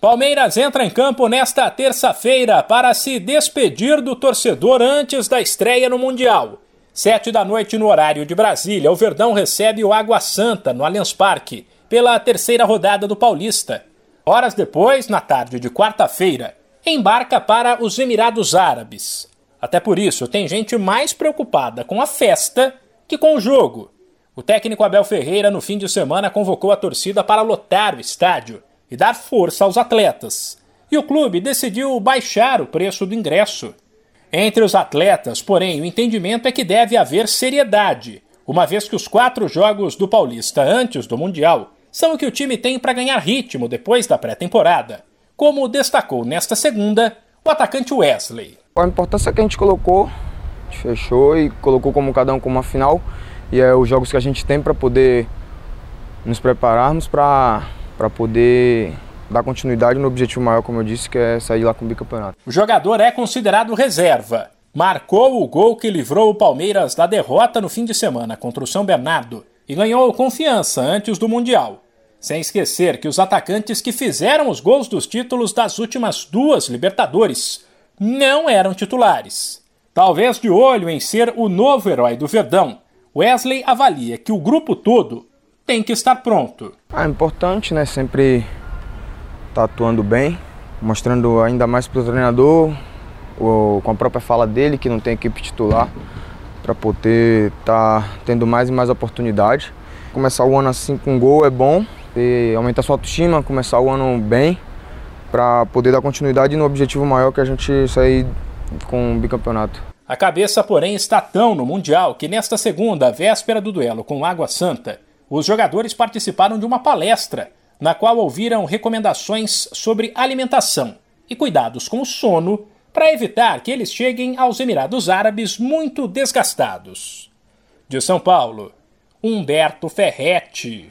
Palmeiras entra em campo nesta terça-feira para se despedir do torcedor antes da estreia no Mundial. Sete da noite no horário de Brasília, o Verdão recebe o Água Santa no Allianz Parque pela terceira rodada do Paulista. Horas depois, na tarde de quarta-feira, embarca para os Emirados Árabes. Até por isso, tem gente mais preocupada com a festa que com o jogo. O técnico Abel Ferreira, no fim de semana, convocou a torcida para lotar o estádio e dar força aos atletas. E o clube decidiu baixar o preço do ingresso. Entre os atletas, porém, o entendimento é que deve haver seriedade, uma vez que os quatro jogos do Paulista antes do Mundial são o que o time tem para ganhar ritmo depois da pré-temporada, como destacou nesta segunda o atacante Wesley. A importância que a gente colocou, a gente fechou e colocou como cada um como uma final, e é os jogos que a gente tem para poder nos prepararmos para para poder dar continuidade no objetivo maior, como eu disse, que é sair lá com o bicampeonato. O jogador é considerado reserva. Marcou o gol que livrou o Palmeiras da derrota no fim de semana contra o São Bernardo e ganhou confiança antes do Mundial. Sem esquecer que os atacantes que fizeram os gols dos títulos das últimas duas Libertadores não eram titulares. Talvez de olho em ser o novo herói do Verdão, Wesley avalia que o grupo todo tem que estar pronto. É importante, né? Sempre tá atuando bem, mostrando ainda mais para o treinador, ou com a própria fala dele, que não tem equipe titular, para poder estar tá tendo mais e mais oportunidade. Começar o ano assim com gol é bom, e aumentar sua autoestima, começar o ano bem, para poder dar continuidade no objetivo maior que a gente sair com o bicampeonato. A cabeça, porém, está tão no Mundial que nesta segunda, véspera do duelo com Água Santa, os jogadores participaram de uma palestra na qual ouviram recomendações sobre alimentação e cuidados com o sono para evitar que eles cheguem aos Emirados Árabes muito desgastados. De São Paulo, Humberto Ferretti.